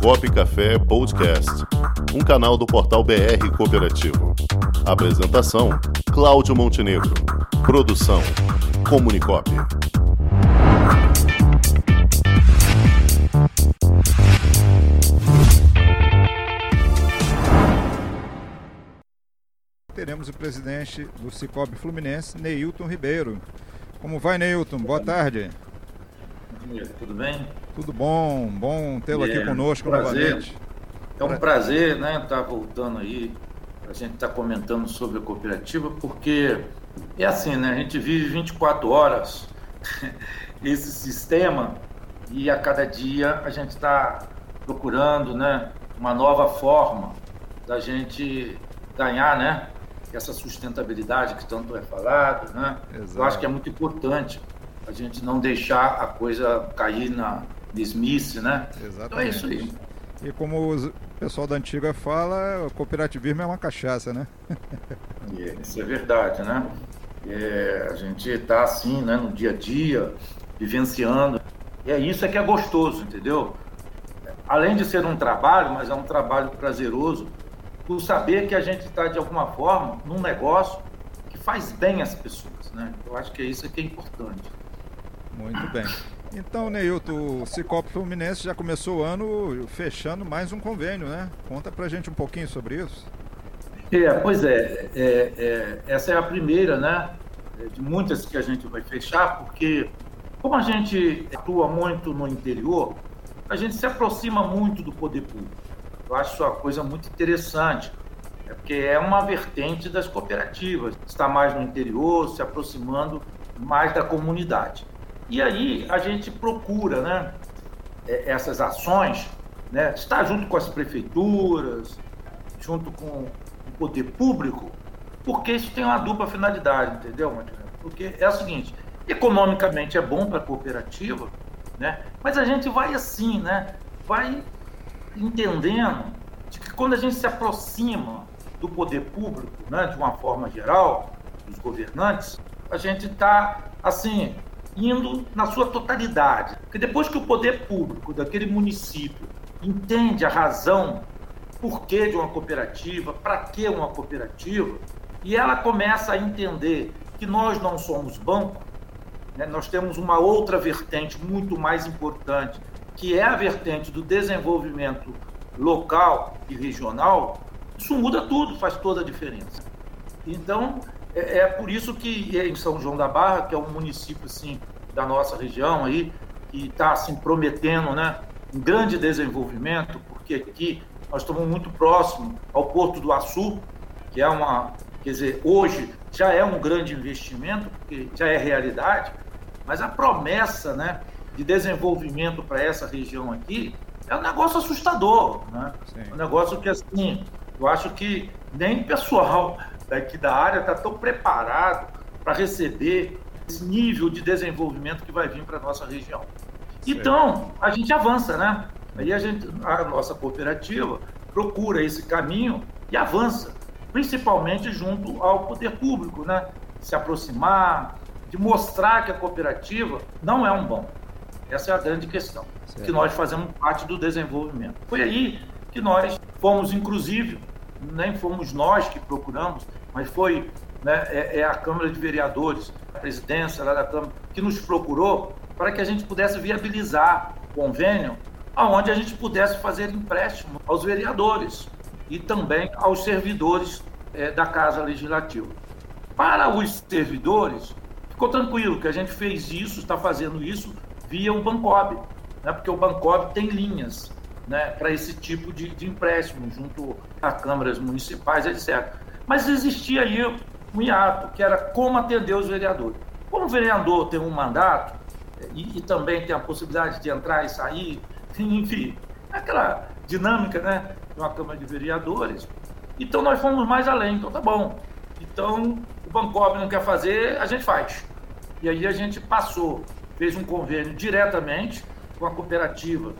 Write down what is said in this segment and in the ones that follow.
Comunicop Café Podcast, um canal do portal BR Cooperativo. Apresentação: Cláudio Montenegro. Produção: Comunicop. Teremos o presidente do Cicobi Fluminense, Neilton Ribeiro. Como vai, Neilton? Boa tarde. Tudo bem? Tudo bom, bom tê-lo aqui conosco prazer. novamente. É um prazer, né, estar voltando aí, a gente estar comentando sobre a cooperativa, porque é assim, né, a gente vive 24 horas esse sistema e a cada dia a gente está procurando, né, uma nova forma da gente ganhar, né, essa sustentabilidade que tanto é falado, né? Exato. Eu acho que é muito importante a gente não deixar a coisa cair na mesmice, né? Exatamente. Então é isso aí. E como o pessoal da antiga fala, o cooperativismo é uma cachaça, né? E Isso é verdade, né? É, a gente está assim, né, no dia a dia, vivenciando. E é isso é que é gostoso, entendeu? Além de ser um trabalho, mas é um trabalho prazeroso, por saber que a gente está, de alguma forma, num negócio que faz bem às pessoas, né? Eu acho que é isso que é importante. Muito bem. Então, Neilton, o Cicobi Fluminense já começou o ano fechando mais um convênio, né? Conta pra gente um pouquinho sobre isso. É, pois é, é, é, essa é a primeira, né, de muitas que a gente vai fechar, porque como a gente atua muito no interior, a gente se aproxima muito do poder público. Eu acho uma coisa muito interessante, é porque é uma vertente das cooperativas, está mais no interior, se aproximando mais da comunidade. E aí a gente procura, né, é, essas ações, né, estar junto com as prefeituras, junto com o poder público, porque isso tem uma dupla finalidade, entendeu? Porque é o seguinte, economicamente é bom para a cooperativa, né? Mas a gente vai assim, né? Vai entendendo de que quando a gente se aproxima do poder público, né, de uma forma geral, dos governantes, a gente está assim indo na sua totalidade. Porque depois que o poder público daquele município entende a razão por que de uma cooperativa, para que uma cooperativa, e ela começa a entender que nós não somos banco, né? nós temos uma outra vertente muito mais importante, que é a vertente do desenvolvimento local e regional, isso muda tudo, faz toda a diferença. Então, é, é por isso que em São João da Barra, que é um município assim, da nossa região aí, que está assim, prometendo né, um grande desenvolvimento, porque aqui nós estamos muito próximos ao Porto do Açu, que é uma, quer dizer, hoje já é um grande investimento, porque já é realidade, mas a promessa né, de desenvolvimento para essa região aqui é um negócio assustador, né? Sim. Um negócio que, assim, eu acho que nem pessoal daqui da área está tão preparado para receber esse nível de desenvolvimento que vai vir para a nossa região. Então, a gente avança, né? Aí a, gente, a nossa cooperativa procura esse caminho e avança, principalmente junto ao poder público, né? Se aproximar, de mostrar que a cooperativa não é um banco. Essa é a grande questão, Certo. que nós fazemos parte do desenvolvimento. Foi aí que nós fomos, inclusive, nem fomos nós que procuramos, mas foi né, é, é a Câmara de Vereadores, a presidência lá da Câmara, que nos procurou para que a gente pudesse viabilizar o convênio, aonde a gente pudesse fazer empréstimo aos vereadores e também aos servidores eh, da Casa Legislativa. Para os servidores, ficou tranquilo que a gente fez isso, está fazendo isso via o Bancob, né? porque o Bancob tem linhas né, para esse tipo de, de empréstimo junto a câmaras municipais, etc. Mas existia aí um hiato, que era como atender os vereadores. Como o vereador tem um mandato e, e também tem a possibilidade de entrar e sair, enfim, aquela dinâmica né, de uma Câmara de Vereadores, então nós fomos mais além, então tá bom. Então o Bancob não quer fazer, a gente faz. E aí a gente passou, fez um convênio diretamente com a cooperativa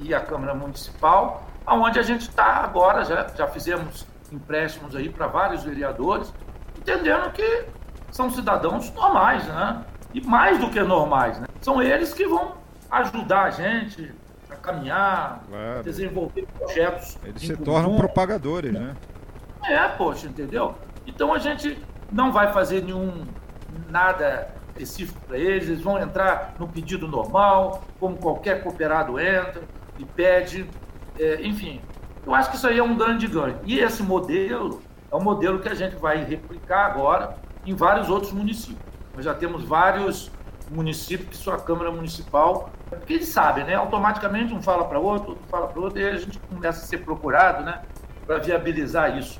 e, e a Câmara Municipal, aonde a gente está agora, já, já fizemos empréstimos aí para vários vereadores, entendendo que são cidadãos normais, né? E mais do que normais, né? São eles que vão ajudar a gente a caminhar, claro. desenvolver projetos. Eles se tornam propagadores, né? É, poxa, entendeu? Então a gente não vai fazer nenhum nada específico para eles, eles vão entrar no pedido normal, como qualquer cooperado entra e pede, é, enfim. Eu acho que isso aí é um grande ganho. E esse modelo é um modelo que a gente vai replicar agora em vários outros municípios. Nós já temos vários municípios que sua Câmara Municipal, porque eles sabem, né? Automaticamente um fala para outro, outro fala para outro, e a gente começa a ser procurado, né? Para viabilizar isso.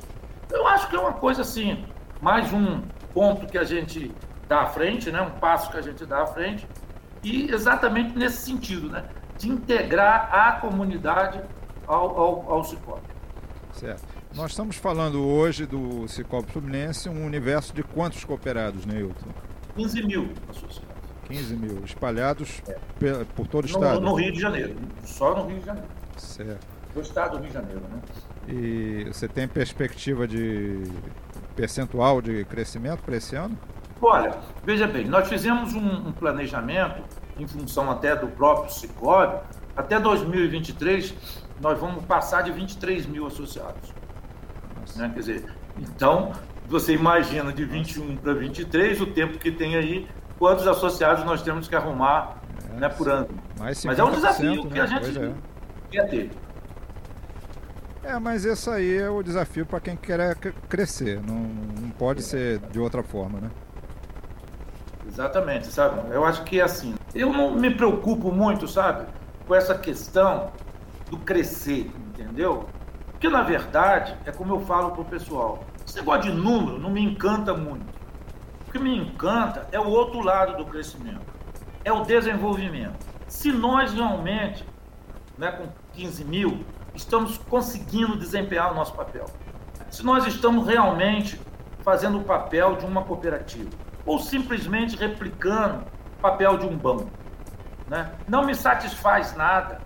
Eu acho que é uma coisa assim, mais um ponto que a gente dá à frente, né? Um passo que a gente dá à frente, e exatamente nesse sentido, né? De integrar a comunidade ao, ao, ao Cicobi. Certo. Nós estamos falando hoje do Cicobi Fluminense, um universo de quantos cooperados, Neilton? 15 mil associados. 15 mil, espalhados é. por todo o no, estado? No Rio de Janeiro, só no Rio de Janeiro. Certo. Do estado do Rio de Janeiro, né? E você tem perspectiva de percentual de crescimento para esse ano? Olha, veja bem, nós fizemos um, um planejamento em função até do próprio Cicobi, até 2023 nós vamos passar de 23 mil associados. Né? Quer dizer, então você imagina de 21 para 23 o tempo que tem aí, quantos associados nós temos que arrumar é, né, por ano. Mas é um desafio né? que a gente é. quer ter. É, mas esse aí é o desafio para quem quer crescer, não, não pode é. ser de outra forma, né? Exatamente, sabe? Eu acho que é assim. Eu não me preocupo muito, sabe, com essa questão do crescer, entendeu? Porque na verdade, é como eu falo pro pessoal, esse negócio de número não me encanta muito. O que me encanta é o outro lado do crescimento, é o desenvolvimento. Se nós realmente, né, com 15 mil, estamos conseguindo desempenhar o nosso papel, se nós estamos realmente fazendo o papel de uma cooperativa, ou simplesmente replicando o papel de um banco. Né? Não me satisfaz nada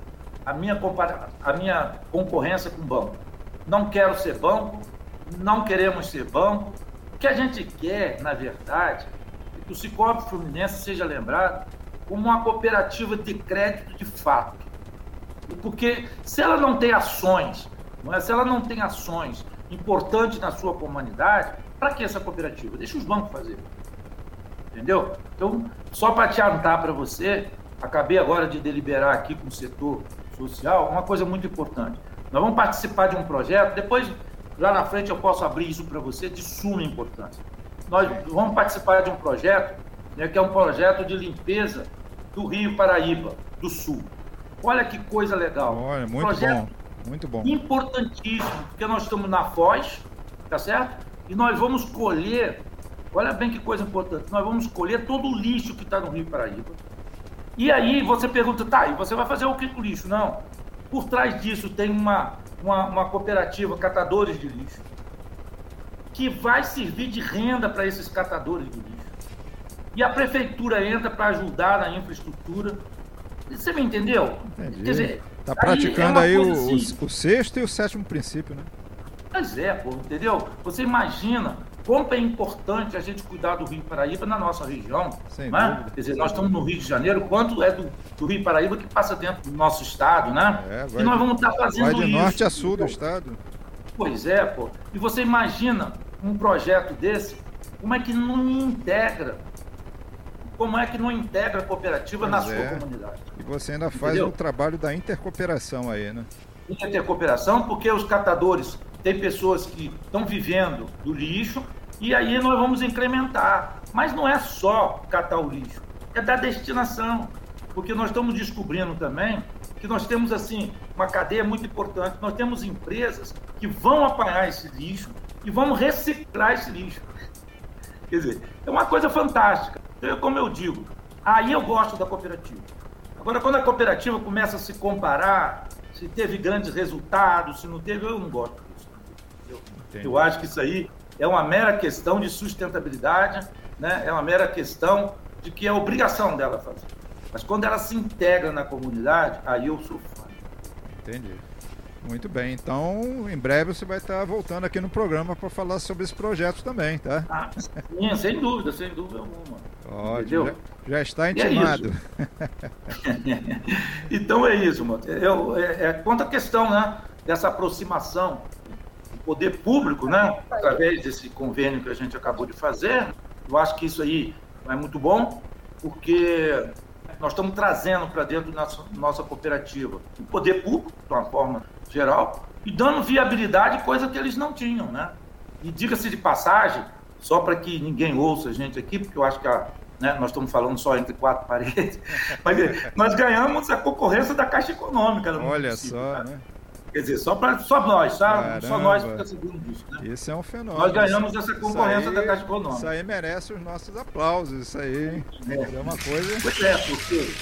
a minha, a minha concorrência com o banco. Não quero ser banco, não queremos ser banco. O que a gente quer, na verdade, é que o Cicobi Fluminense seja lembrado como uma cooperativa de crédito de fato. Porque se ela não tem ações, não é? se ela não tem ações importantes na sua comunidade, para que essa cooperativa? Deixa os bancos fazer. Entendeu? Então, só para te adiantar para você, acabei agora de deliberar aqui com o setor social uma coisa muito importante. Nós vamos participar de um projeto, depois, lá na frente, eu posso abrir isso para você, de suma importância. Nós vamos participar de um projeto, né, que é um projeto de limpeza do Rio Paraíba, do Sul. Olha que coisa legal. Olha, muito projeto bom. Muito bom. Importantíssimo, porque nós estamos na Foz, tá certo? E nós vamos colher, olha bem que coisa importante, nós vamos colher todo o lixo que está no Rio Paraíba. E aí você pergunta, tá, e você vai fazer o que com o lixo? Não. Por trás disso tem uma, uma, uma cooperativa, catadores de lixo, que vai servir de renda para esses catadores de lixo. E a prefeitura entra para ajudar na infraestrutura. Você me entendeu? Entendi. Quer dizer, tá praticando aí, é aí o, assim. o, sexto e o sétimo princípio, né? Pois é, pô, entendeu? Você imagina como é importante a gente cuidar do Rio Paraíba na nossa região. Sem né? Quer dizer, nós estamos no Rio de Janeiro, quanto é do, do Rio Paraíba que passa dentro do nosso estado, né? É, e nós vamos estar fazendo vai de isso. norte a sul do estado. Pois é, pô. E você imagina um projeto desse, como é que não integra? Como é que não integra a cooperativa pois na sua é. comunidade? E você ainda faz Entendeu? o trabalho da intercooperação aí, né? Intercooperação, porque os catadores tem pessoas que estão vivendo do lixo e aí nós vamos incrementar. Mas não é só catar o lixo, é da destinação. Porque nós estamos descobrindo também que nós temos assim uma cadeia muito importante. Nós temos empresas que vão apanhar esse lixo e vão reciclar esse lixo. Quer dizer, é uma coisa fantástica. Então, como eu digo, aí eu gosto da cooperativa. Agora, quando a cooperativa começa a se comparar, se teve grandes resultados, se não teve, eu não gosto disso. Eu, eu acho que isso aí é uma mera questão de sustentabilidade, né? é uma mera questão de que é obrigação dela fazer. Mas quando ela se integra na comunidade, aí eu sou fã. Entendi. Muito bem, então em breve você vai estar voltando aqui no programa para falar sobre esse projeto também, tá? Ah, sim, sem dúvida, sem dúvida alguma. Ótimo, já, já, está é intimado. É então é isso, mano. Eu, é, é, quanto à questão né, dessa aproximação poder público, né, através desse convênio que a gente acabou de fazer, eu acho que isso aí é muito bom, porque nós estamos trazendo para dentro da nossa, cooperativa o poder público, de uma forma geral, e dando viabilidade, coisa que eles não tinham, né? E diga-se de passagem, só para que ninguém ouça a gente aqui, porque eu acho que a, né, nós estamos falando só entre quatro paredes, mas nós ganhamos a concorrência da Caixa Econômica. Olha só, né? Quer dizer, só, pra, só nós, tá? Caramba. Só nós fica sabendo disso. Né? Isso é um fenômeno. Nós ganhamos essa concorrência aí, da Caixa Econômica. Isso aí merece os nossos aplausos, isso aí. É, é uma coisa. Pois é, porque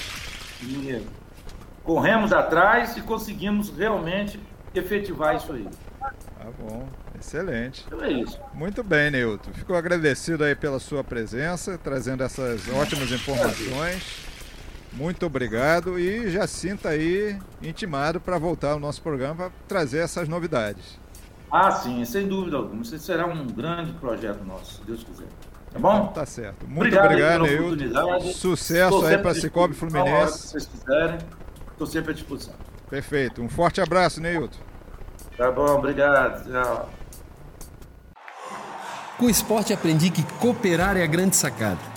corremos atrás e conseguimos realmente efetivar isso aí. Tá bom, excelente. Então é isso. Muito bem, Nilton. Fico agradecido aí pela sua presença, trazendo essas ótimas informações. Muito obrigado e já sinta aí intimado para voltar ao nosso programa para trazer essas novidades. Ah, sim, sem dúvida alguma. Isso será um grande projeto nosso, se Deus quiser. Tá bom? Então, tá certo. Muito obrigado, obrigado Sucesso aí para Cicobi Fluminense. Se vocês quiserem, estou sempre à disposição. Perfeito. Um forte abraço, Neilton. Tá bom, obrigado. Tchau. Com o esporte aprendi que cooperar é a grande sacada